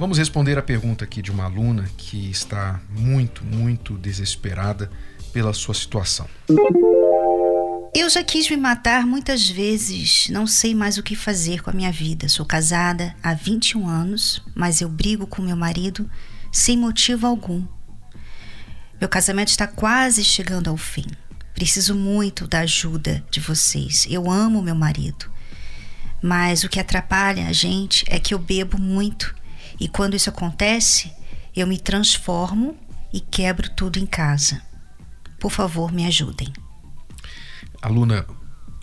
Vamos responder a pergunta aqui de uma aluna que está muito, muito desesperada pela sua situação. Eu já quis me matar muitas vezes, não sei mais o que fazer com a minha vida. Sou casada há 21 anos, mas eu brigo com meu marido sem motivo algum. Meu casamento está quase chegando ao fim. Preciso muito da ajuda de vocês. Eu amo meu marido. Mas o que atrapalha a gente é que eu bebo muito e quando isso acontece, eu me transformo e quebro tudo em casa. Por favor, me ajudem. Aluna,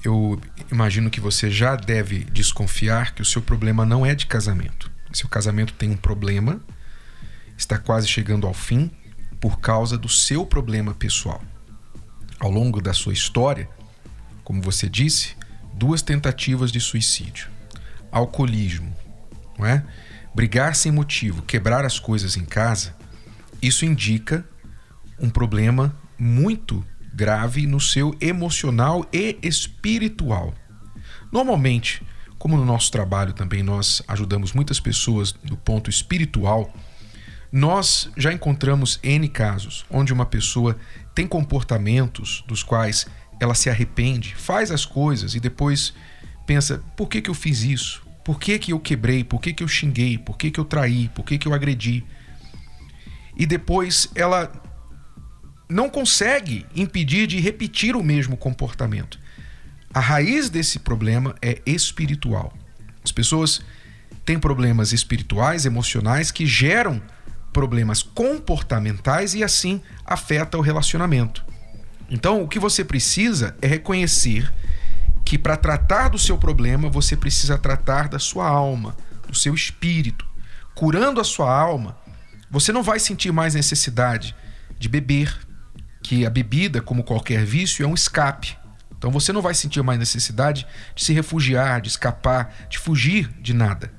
eu imagino que você já deve desconfiar que o seu problema não é de casamento. Seu casamento tem um problema, está quase chegando ao fim por causa do seu problema pessoal. Ao longo da sua história, como você disse, duas tentativas de suicídio, alcoolismo, não é? Brigar sem motivo, quebrar as coisas em casa, isso indica um problema muito grave no seu emocional e espiritual. Normalmente, como no nosso trabalho também nós ajudamos muitas pessoas do ponto espiritual, nós já encontramos N casos onde uma pessoa tem comportamentos dos quais ela se arrepende, faz as coisas e depois pensa: por que, que eu fiz isso? Por que, que eu quebrei? Por que, que eu xinguei? Por que, que eu traí? Por que, que eu agredi? E depois ela não consegue impedir de repetir o mesmo comportamento. A raiz desse problema é espiritual. As pessoas têm problemas espirituais, emocionais que geram problemas comportamentais e assim afeta o relacionamento. Então, o que você precisa é reconhecer que para tratar do seu problema você precisa tratar da sua alma, do seu espírito. Curando a sua alma, você não vai sentir mais necessidade de beber, que a bebida, como qualquer vício, é um escape. Então você não vai sentir mais necessidade de se refugiar, de escapar, de fugir de nada.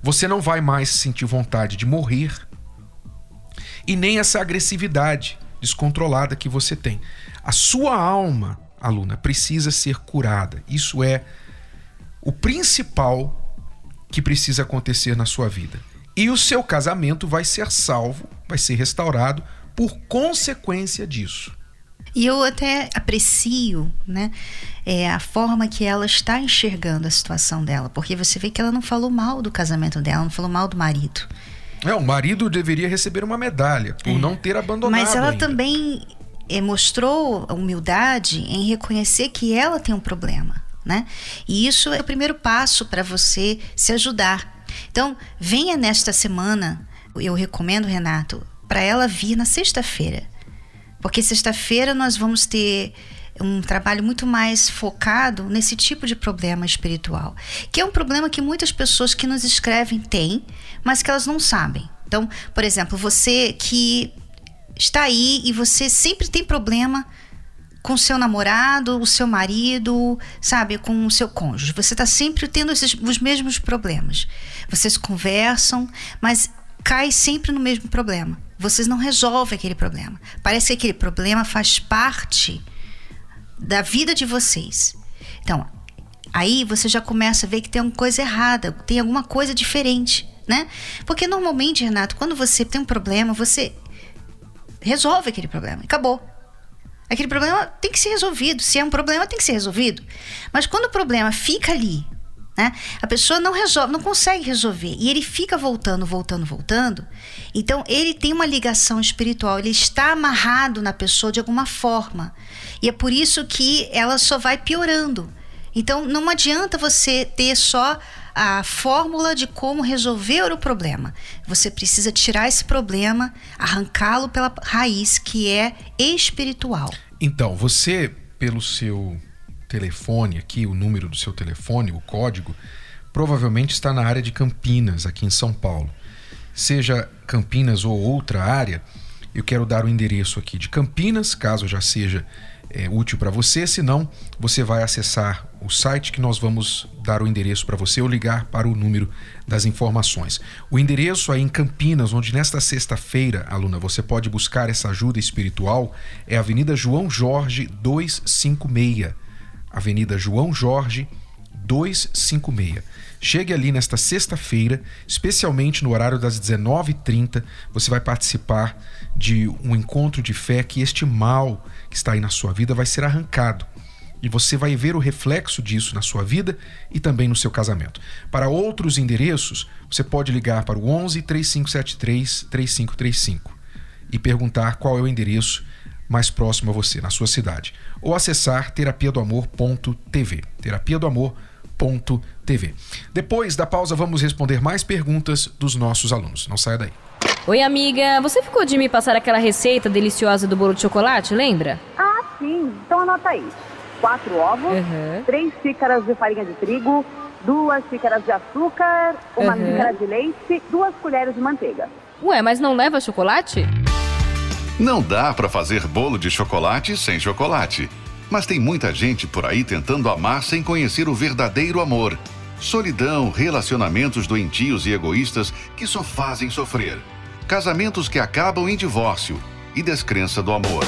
Você não vai mais sentir vontade de morrer e nem essa agressividade descontrolada que você tem. A sua alma aluna, precisa ser curada. Isso é o principal que precisa acontecer na sua vida. E o seu casamento vai ser salvo, vai ser restaurado por consequência disso. E eu até aprecio, né, é, a forma que ela está enxergando a situação dela, porque você vê que ela não falou mal do casamento dela, não falou mal do marido. É, o marido deveria receber uma medalha por é. não ter abandonado. Mas ela ainda. também mostrou humildade em reconhecer que ela tem um problema, né? E isso é o primeiro passo para você se ajudar. Então, venha nesta semana, eu recomendo, Renato, para ela vir na sexta-feira. Porque sexta-feira nós vamos ter um trabalho muito mais focado nesse tipo de problema espiritual, que é um problema que muitas pessoas que nos escrevem têm, mas que elas não sabem. Então, por exemplo, você que está aí e você sempre tem problema com seu namorado, o seu marido, sabe, com o seu cônjuge. Você está sempre tendo esses, os mesmos problemas. Vocês conversam, mas cai sempre no mesmo problema. Vocês não resolvem aquele problema. Parece que aquele problema faz parte da vida de vocês. Então, aí você já começa a ver que tem alguma coisa errada, tem alguma coisa diferente, né? Porque normalmente, Renato, quando você tem um problema, você resolve aquele problema. Acabou. Aquele problema tem que ser resolvido. Se é um problema, tem que ser resolvido. Mas quando o problema fica ali, né, a pessoa não resolve, não consegue resolver e ele fica voltando, voltando, voltando. Então ele tem uma ligação espiritual, ele está amarrado na pessoa de alguma forma. E é por isso que ela só vai piorando. Então não adianta você ter só a fórmula de como resolver o problema. Você precisa tirar esse problema, arrancá-lo pela raiz, que é espiritual. Então, você, pelo seu telefone aqui, o número do seu telefone, o código, provavelmente está na área de Campinas, aqui em São Paulo. Seja Campinas ou outra área, Eu quero dar o endereço aqui de Campinas, caso já seja é, útil para você. Se não, você vai acessar o site que nós vamos dar o endereço para você ou ligar para o número das informações. O endereço aí em Campinas, onde nesta sexta-feira, aluna, você pode buscar essa ajuda espiritual, é Avenida João Jorge 256. Avenida João Jorge 256. Chegue ali nesta sexta-feira, especialmente no horário das 19h30, você vai participar de um encontro de fé que este mal que está aí na sua vida vai ser arrancado. E você vai ver o reflexo disso na sua vida e também no seu casamento. Para outros endereços, você pode ligar para o 11 3573 3535 e perguntar qual é o endereço mais próximo a você, na sua cidade. Ou acessar terapia do amor.tv. Terapia do amor.tv TV. Depois da pausa, vamos responder mais perguntas dos nossos alunos. Não saia daí. Oi, amiga. Você ficou de me passar aquela receita deliciosa do bolo de chocolate, lembra? Ah, sim. Então anota aí. Quatro ovos, uhum. três xícaras de farinha de trigo, duas xícaras de açúcar, uma uhum. xícara de leite, duas colheres de manteiga. Ué, mas não leva chocolate? Não dá para fazer bolo de chocolate sem chocolate. Mas tem muita gente por aí tentando amar sem conhecer o verdadeiro amor. Solidão, relacionamentos doentios e egoístas que só fazem sofrer. Casamentos que acabam em divórcio e descrença do amor.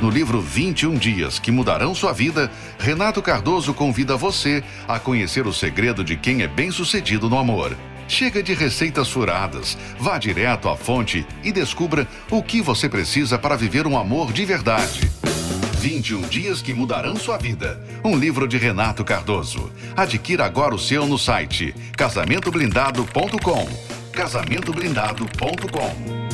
No livro 21 Dias que Mudarão Sua Vida, Renato Cardoso convida você a conhecer o segredo de quem é bem-sucedido no amor. Chega de receitas furadas, vá direto à fonte e descubra o que você precisa para viver um amor de verdade. 21 dias que mudarão sua vida. Um livro de Renato Cardoso. Adquira agora o seu no site casamentoblindado.com. casamentoblindado.com.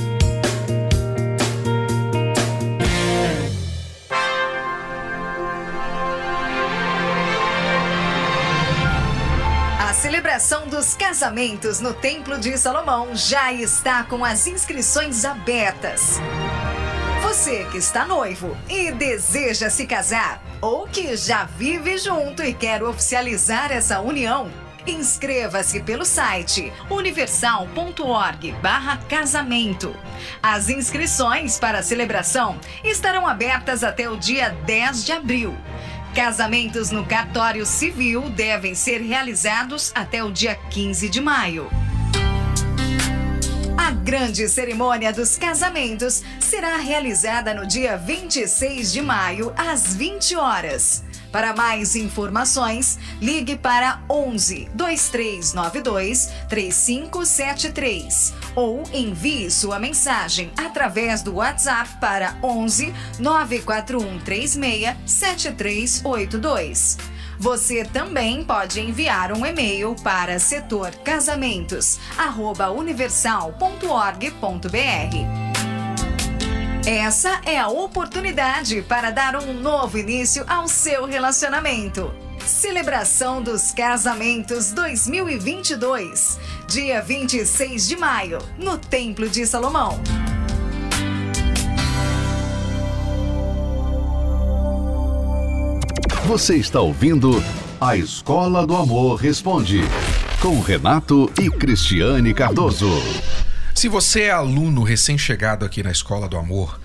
A celebração dos casamentos no Templo de Salomão já está com as inscrições abertas. Você que está noivo e deseja se casar, ou que já vive junto e quer oficializar essa união, Inscreva-se pelo site universal.org/casamento. As inscrições para a celebração estarão abertas até o dia 10 de abril. Casamentos no cartório civil devem ser realizados até o dia 15 de maio. A grande cerimônia dos casamentos será realizada no dia 26 de maio, às 20 horas. Para mais informações, ligue para 11 2392 3573 ou envie sua mensagem através do WhatsApp para 11 94136 7382. Você também pode enviar um e-mail para setorcasamentos@universal.org.br. Essa é a oportunidade para dar um novo início ao seu relacionamento. Celebração dos Casamentos 2022, dia 26 de maio, no Templo de Salomão. Você está ouvindo A Escola do Amor Responde, com Renato e Cristiane Cardoso. Se você é aluno recém-chegado aqui na Escola do Amor,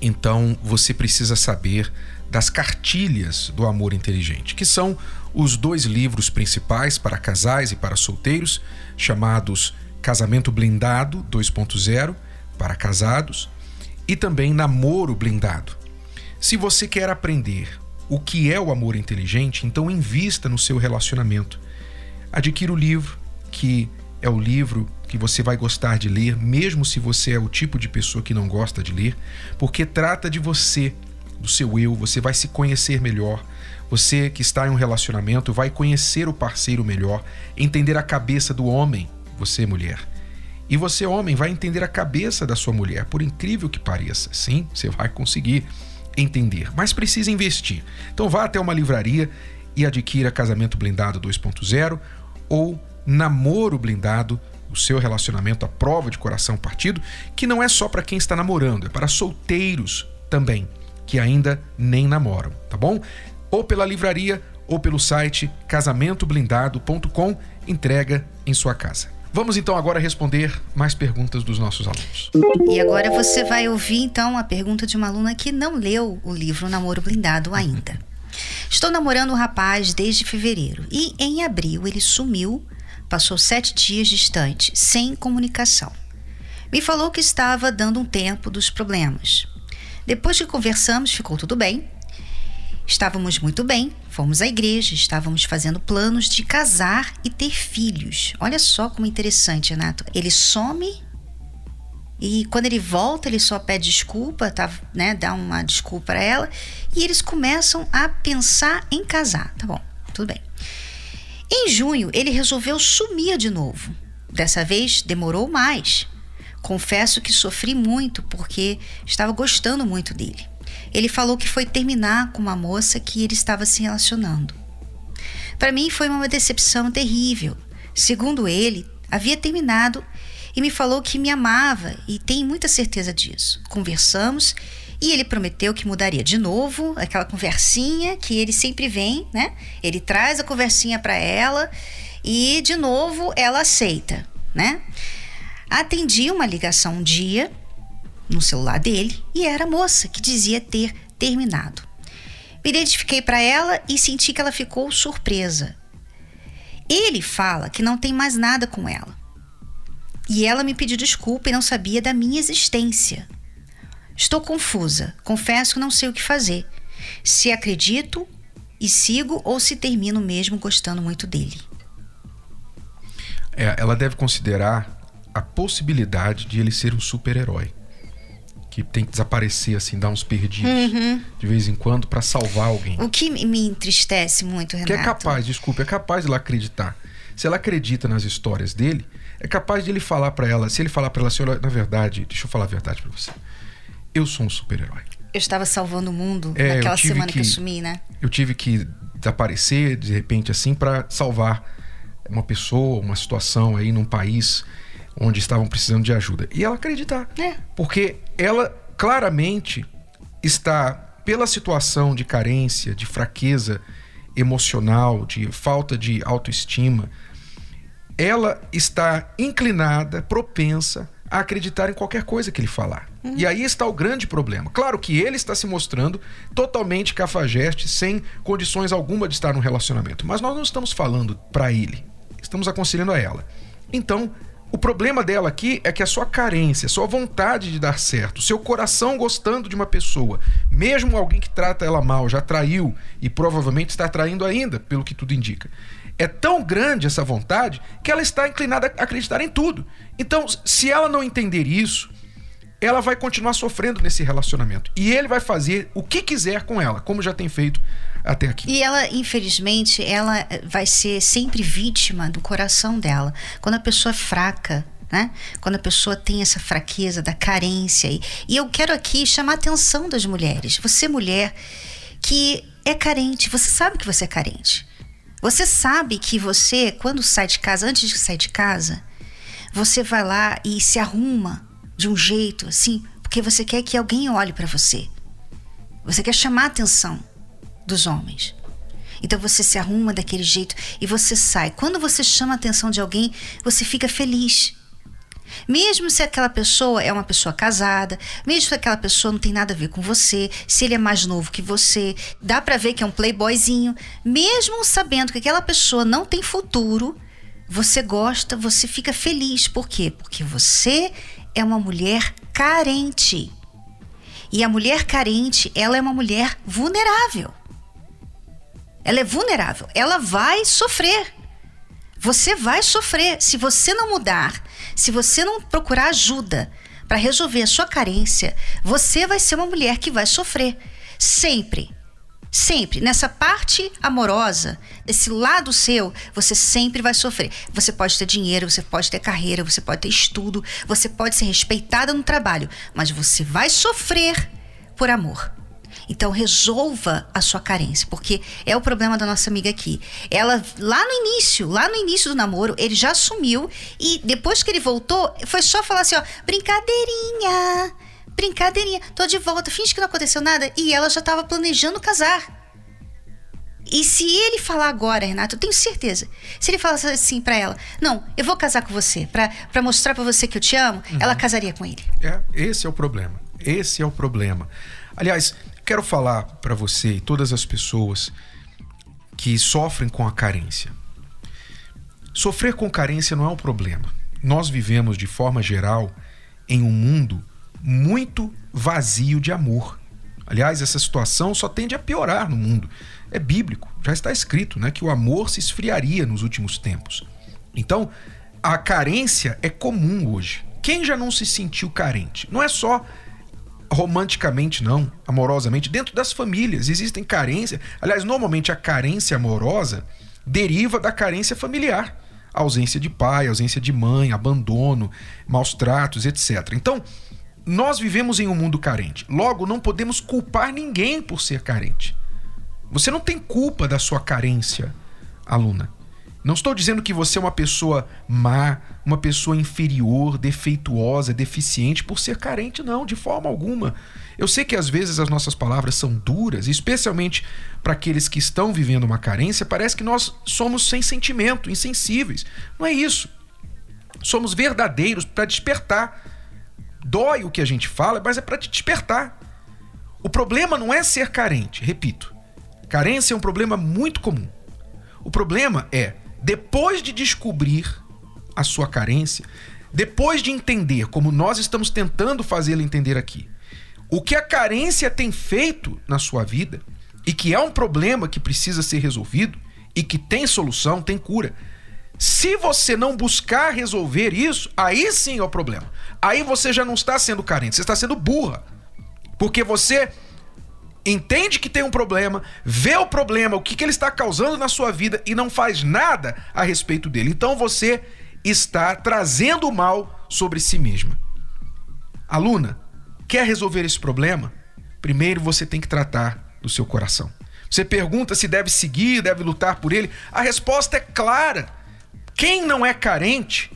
então você precisa saber das cartilhas do amor inteligente, que são os dois livros principais para casais e para solteiros, chamados Casamento Blindado 2.0 para casados e também Namoro Blindado. Se você quer aprender o que é o amor inteligente, então invista no seu relacionamento. Adquira o livro, que é o livro que você vai gostar de ler, mesmo se você é o tipo de pessoa que não gosta de ler, porque trata de você, do seu eu, você vai se conhecer melhor. Você que está em um relacionamento vai conhecer o parceiro melhor, entender a cabeça do homem, você mulher. E você, homem, vai entender a cabeça da sua mulher, por incrível que pareça. Sim, você vai conseguir entender, mas precisa investir. Então vá até uma livraria e adquira Casamento Blindado 2.0 ou Namoro Blindado, o seu relacionamento à prova de coração partido, que não é só para quem está namorando, é para solteiros também, que ainda nem namoram, tá bom? Ou pela livraria ou pelo site casamentoblindado.com, entrega em sua casa. Vamos então agora responder mais perguntas dos nossos alunos. E agora você vai ouvir então a pergunta de uma aluna que não leu o livro Namoro Blindado ainda. Estou namorando um rapaz desde fevereiro e em abril ele sumiu, passou sete dias distante, sem comunicação. Me falou que estava dando um tempo dos problemas. Depois que conversamos, ficou tudo bem. Estávamos muito bem, fomos à igreja, estávamos fazendo planos de casar e ter filhos. Olha só como interessante, Renato. Ele some e quando ele volta, ele só pede desculpa, tá, né, dá uma desculpa para ela, e eles começam a pensar em casar. Tá bom, tudo bem. Em junho, ele resolveu sumir de novo. Dessa vez demorou mais. Confesso que sofri muito porque estava gostando muito dele. Ele falou que foi terminar com uma moça que ele estava se relacionando. Para mim foi uma decepção terrível. Segundo ele, havia terminado e me falou que me amava e tem muita certeza disso. Conversamos e ele prometeu que mudaria de novo, aquela conversinha que ele sempre vem, né? Ele traz a conversinha para ela e de novo ela aceita, né? Atendi uma ligação um dia no celular dele e era a moça que dizia ter terminado. Me identifiquei para ela e senti que ela ficou surpresa. Ele fala que não tem mais nada com ela. E ela me pediu desculpa e não sabia da minha existência. Estou confusa, confesso que não sei o que fazer. Se acredito e sigo ou se termino mesmo gostando muito dele. É, ela deve considerar a possibilidade de ele ser um super-herói que tem que desaparecer, assim, dar uns perdidos uhum. de vez em quando para salvar alguém. O que me entristece muito, Renato. Que é capaz, desculpa, é capaz de ela acreditar. Se ela acredita nas histórias dele, é capaz de ele falar para ela, se ele falar para ela assim, olha, na verdade, deixa eu falar a verdade para você. Eu sou um super-herói. Eu estava salvando o mundo é, naquela semana que, que eu sumi, né? Eu tive que desaparecer de repente assim para salvar uma pessoa, uma situação aí num país onde estavam precisando de ajuda. E ela acreditar. É. Porque ela claramente está, pela situação de carência, de fraqueza emocional, de falta de autoestima, ela está inclinada, propensa a acreditar em qualquer coisa que ele falar. Uhum. E aí está o grande problema. Claro que ele está se mostrando totalmente cafajeste, sem condições alguma de estar num relacionamento. Mas nós não estamos falando para ele, estamos aconselhando a ela. Então, o problema dela aqui é que a sua carência, a sua vontade de dar certo, o seu coração gostando de uma pessoa, mesmo alguém que trata ela mal, já traiu e provavelmente está traindo ainda, pelo que tudo indica. É tão grande essa vontade que ela está inclinada a acreditar em tudo. Então, se ela não entender isso, ela vai continuar sofrendo nesse relacionamento. E ele vai fazer o que quiser com ela, como já tem feito até aqui. E ela, infelizmente, ela vai ser sempre vítima do coração dela. Quando a pessoa é fraca, né? Quando a pessoa tem essa fraqueza da carência. E, e eu quero aqui chamar a atenção das mulheres. Você, mulher, que é carente, você sabe que você é carente. Você sabe que você, quando sai de casa, antes de sair de casa, você vai lá e se arruma de um jeito assim, porque você quer que alguém olhe para você. Você quer chamar a atenção dos homens. Então você se arruma daquele jeito e você sai. Quando você chama a atenção de alguém, você fica feliz. Mesmo se aquela pessoa é uma pessoa casada, mesmo se aquela pessoa não tem nada a ver com você, se ele é mais novo que você, dá para ver que é um playboyzinho, mesmo sabendo que aquela pessoa não tem futuro, você gosta, você fica feliz. Por quê? Porque você é uma mulher carente. E a mulher carente, ela é uma mulher vulnerável. Ela é vulnerável. Ela vai sofrer. Você vai sofrer se você não mudar, se você não procurar ajuda para resolver a sua carência, você vai ser uma mulher que vai sofrer sempre. Sempre. Nessa parte amorosa, desse lado seu, você sempre vai sofrer. Você pode ter dinheiro, você pode ter carreira, você pode ter estudo, você pode ser respeitada no trabalho, mas você vai sofrer por amor. Então resolva a sua carência, porque é o problema da nossa amiga aqui. Ela lá no início, lá no início do namoro, ele já sumiu e depois que ele voltou, foi só falar assim, ó, brincadeirinha brincadeirinha, tô de volta, finge que não aconteceu nada. E ela já estava planejando casar. E se ele falar agora, Renato, eu tenho certeza. Se ele falasse assim para ela, não, eu vou casar com você, para mostrar para você que eu te amo, uhum. ela casaria com ele. É, esse é o problema. Esse é o problema. Aliás, quero falar para você e todas as pessoas que sofrem com a carência. Sofrer com carência não é um problema. Nós vivemos, de forma geral, em um mundo muito vazio de amor. Aliás, essa situação só tende a piorar no mundo. É bíblico, já está escrito, né, que o amor se esfriaria nos últimos tempos. Então, a carência é comum hoje. Quem já não se sentiu carente? Não é só romanticamente, não, amorosamente. Dentro das famílias existem carências. Aliás, normalmente a carência amorosa deriva da carência familiar. ausência de pai, ausência de mãe, abandono, maus tratos, etc. Então, nós vivemos em um mundo carente. Logo, não podemos culpar ninguém por ser carente. Você não tem culpa da sua carência, aluna. Não estou dizendo que você é uma pessoa má, uma pessoa inferior, defeituosa, deficiente por ser carente, não, de forma alguma. Eu sei que às vezes as nossas palavras são duras, especialmente para aqueles que estão vivendo uma carência, parece que nós somos sem sentimento, insensíveis. Não é isso. Somos verdadeiros para despertar. Dói o que a gente fala, mas é para te despertar. O problema não é ser carente, repito. Carência é um problema muito comum. O problema é depois de descobrir a sua carência, depois de entender, como nós estamos tentando fazê-lo entender aqui, o que a carência tem feito na sua vida e que é um problema que precisa ser resolvido e que tem solução, tem cura. Se você não buscar resolver isso, aí sim é o problema. Aí você já não está sendo carente, você está sendo burra. Porque você entende que tem um problema, vê o problema, o que, que ele está causando na sua vida e não faz nada a respeito dele. Então você está trazendo o mal sobre si mesma. Aluna, quer resolver esse problema? Primeiro você tem que tratar do seu coração. Você pergunta se deve seguir, deve lutar por ele. A resposta é clara. Quem não é carente,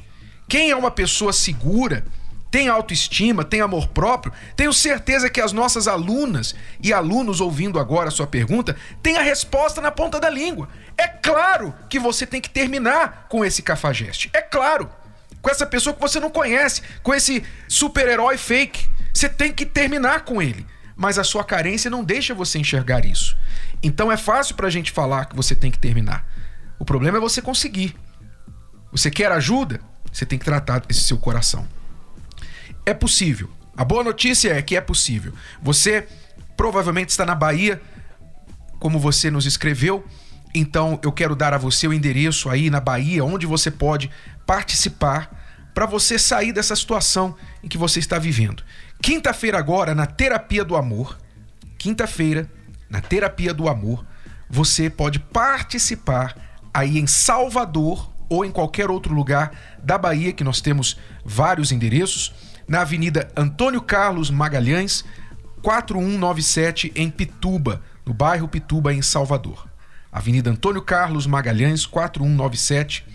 quem é uma pessoa segura, tem autoestima, tem amor próprio, tenho certeza que as nossas alunas e alunos ouvindo agora a sua pergunta têm a resposta na ponta da língua. É claro que você tem que terminar com esse cafajeste. É claro. Com essa pessoa que você não conhece, com esse super-herói fake. Você tem que terminar com ele. Mas a sua carência não deixa você enxergar isso. Então é fácil pra gente falar que você tem que terminar. O problema é você conseguir. Você quer ajuda? Você tem que tratar esse seu coração. É possível. A boa notícia é que é possível. Você provavelmente está na Bahia, como você nos escreveu. Então eu quero dar a você o endereço aí na Bahia, onde você pode participar para você sair dessa situação em que você está vivendo. Quinta-feira agora na Terapia do Amor, quinta-feira na Terapia do Amor, você pode participar aí em Salvador ou em qualquer outro lugar da Bahia que nós temos vários endereços na Avenida Antônio Carlos Magalhães, 4197, em Pituba, no bairro Pituba, em Salvador. Avenida Antônio Carlos Magalhães, 4197,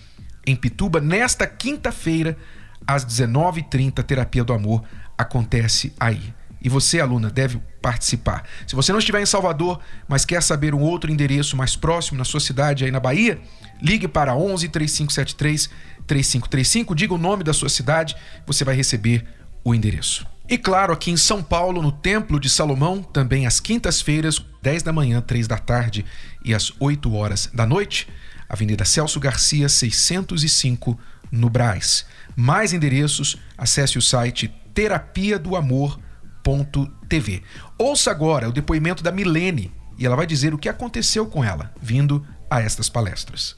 em Pituba, nesta quinta-feira, às 19h30, Terapia do Amor acontece aí. E você, aluna, deve participar. Se você não estiver em Salvador, mas quer saber um outro endereço mais próximo na sua cidade aí na Bahia, ligue para 11 3573 3535, diga o nome da sua cidade, você vai receber o endereço. E claro, aqui em São Paulo, no Templo de Salomão, também às quintas-feiras, 10 da manhã, 3 da tarde e às 8 horas da noite, Avenida Celso Garcia, 605, no Braz. Mais endereços, acesse o site terapia do amor.tv. Ouça agora o depoimento da Milene e ela vai dizer o que aconteceu com ela vindo a estas palestras.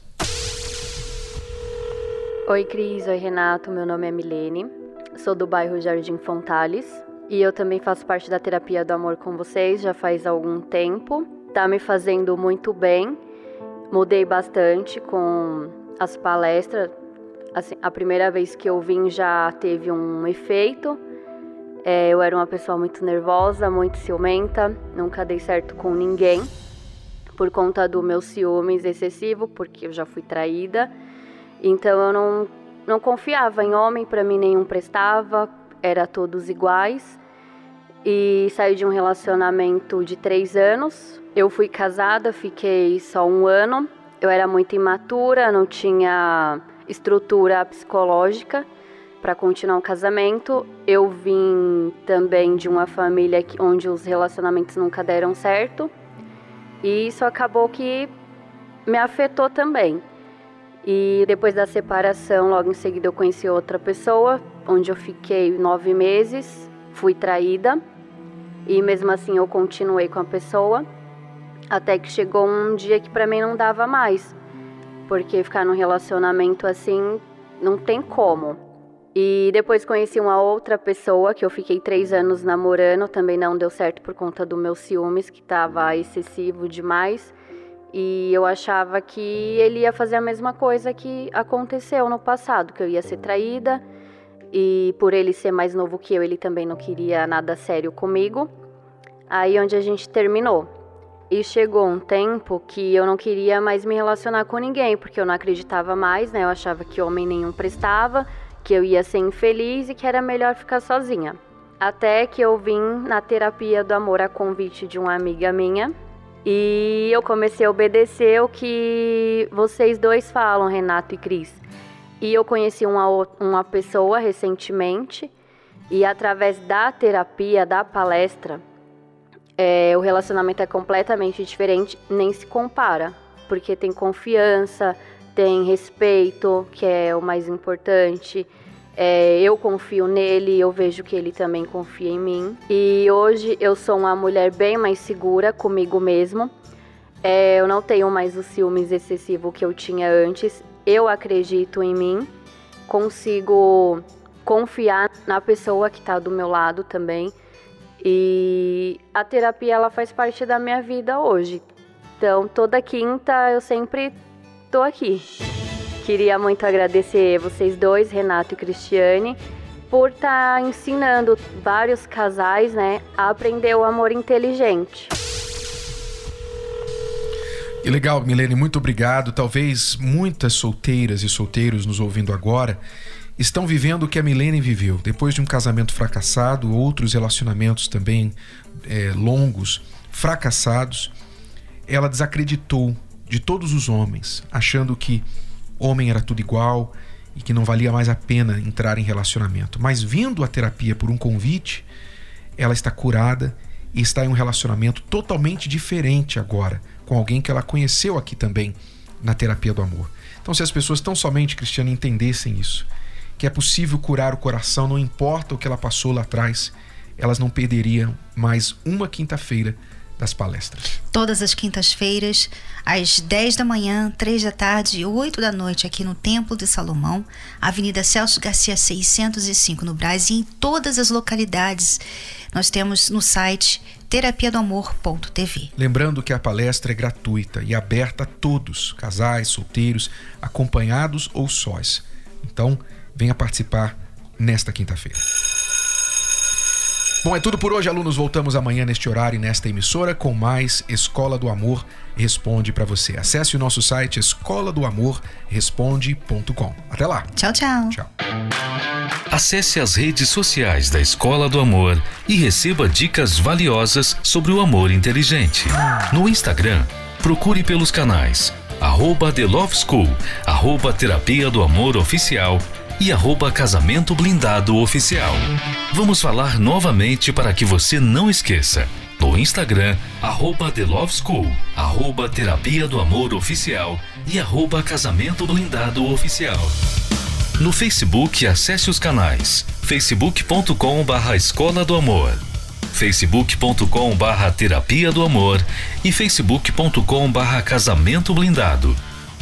Oi, Cris. Oi, Renato. Meu nome é Milene sou do bairro Jardim Fontales e eu também faço parte da terapia do amor com vocês já faz algum tempo. Tá me fazendo muito bem. Mudei bastante com as palestras. Assim, a primeira vez que eu vim já teve um efeito. É, eu era uma pessoa muito nervosa, muito ciumenta, nunca dei certo com ninguém por conta do meu ciúmes excessivo, porque eu já fui traída. Então eu não não confiava em homem, para mim nenhum prestava, era todos iguais. e saí de um relacionamento de três anos. Eu fui casada, fiquei só um ano. Eu era muito imatura, não tinha estrutura psicológica para continuar um casamento. Eu vim também de uma família onde os relacionamentos nunca deram certo. E isso acabou que me afetou também. E depois da separação, logo em seguida eu conheci outra pessoa, onde eu fiquei nove meses, fui traída. E mesmo assim eu continuei com a pessoa, até que chegou um dia que para mim não dava mais. Porque ficar num relacionamento assim não tem como. E depois conheci uma outra pessoa que eu fiquei três anos namorando, também não deu certo por conta do meu ciúmes, que estava excessivo demais. E eu achava que ele ia fazer a mesma coisa que aconteceu no passado, que eu ia ser traída. E por ele ser mais novo que eu, ele também não queria nada sério comigo. Aí onde a gente terminou. E chegou um tempo que eu não queria mais me relacionar com ninguém, porque eu não acreditava mais, né? Eu achava que homem nenhum prestava, que eu ia ser infeliz e que era melhor ficar sozinha. Até que eu vim na terapia do amor a convite de uma amiga minha, e eu comecei a obedecer o que vocês dois falam, Renato e Cris. E eu conheci uma, uma pessoa recentemente, e através da terapia, da palestra, é, o relacionamento é completamente diferente, nem se compara, porque tem confiança, tem respeito, que é o mais importante. É, eu confio nele, eu vejo que ele também confia em mim. E hoje eu sou uma mulher bem mais segura comigo mesmo. É, eu não tenho mais o ciúmes excessivo que eu tinha antes. Eu acredito em mim, consigo confiar na pessoa que está do meu lado também. E a terapia ela faz parte da minha vida hoje. Então toda quinta eu sempre tô aqui. Queria muito agradecer vocês dois, Renato e Cristiane, por estar tá ensinando vários casais, né, a aprender o amor inteligente. E legal, Milene, muito obrigado. Talvez muitas solteiras e solteiros nos ouvindo agora estão vivendo o que a Milene viveu. Depois de um casamento fracassado, outros relacionamentos também é, longos, fracassados, ela desacreditou de todos os homens, achando que homem era tudo igual e que não valia mais a pena entrar em relacionamento. Mas vindo a terapia por um convite, ela está curada e está em um relacionamento totalmente diferente agora, com alguém que ela conheceu aqui também na terapia do amor. Então, se as pessoas tão somente, Cristiano, entendessem isso, que é possível curar o coração, não importa o que ela passou lá atrás, elas não perderiam mais uma quinta-feira das palestras. Todas as quintas-feiras, às 10 da manhã, 3 da tarde e 8 da noite, aqui no Templo de Salomão, Avenida Celso Garcia 605, no Brasil, e em todas as localidades. Nós temos no site terapia do amor.tv. Lembrando que a palestra é gratuita e aberta a todos, casais, solteiros, acompanhados ou sós. Então, venha participar nesta quinta-feira. Bom, é tudo por hoje, alunos. Voltamos amanhã neste horário e nesta emissora com mais Escola do Amor Responde para você. Acesse o nosso site escola do amor responde.com. Até lá. Tchau, tchau. Tchau. Acesse as redes sociais da Escola do Amor e receba dicas valiosas sobre o amor inteligente. No Instagram, procure pelos canais arroba The Love School, arroba Terapia do Amor Oficial e arroba Casamento Blindado Oficial. Vamos falar novamente para que você não esqueça. No Instagram, arroba The Love School, arroba Terapia do Amor Oficial e arroba Casamento Blindado Oficial. No Facebook, acesse os canais facebook.com barra Escola do Amor, facebook.com barra Terapia do Amor e facebook.com barra Casamento Blindado.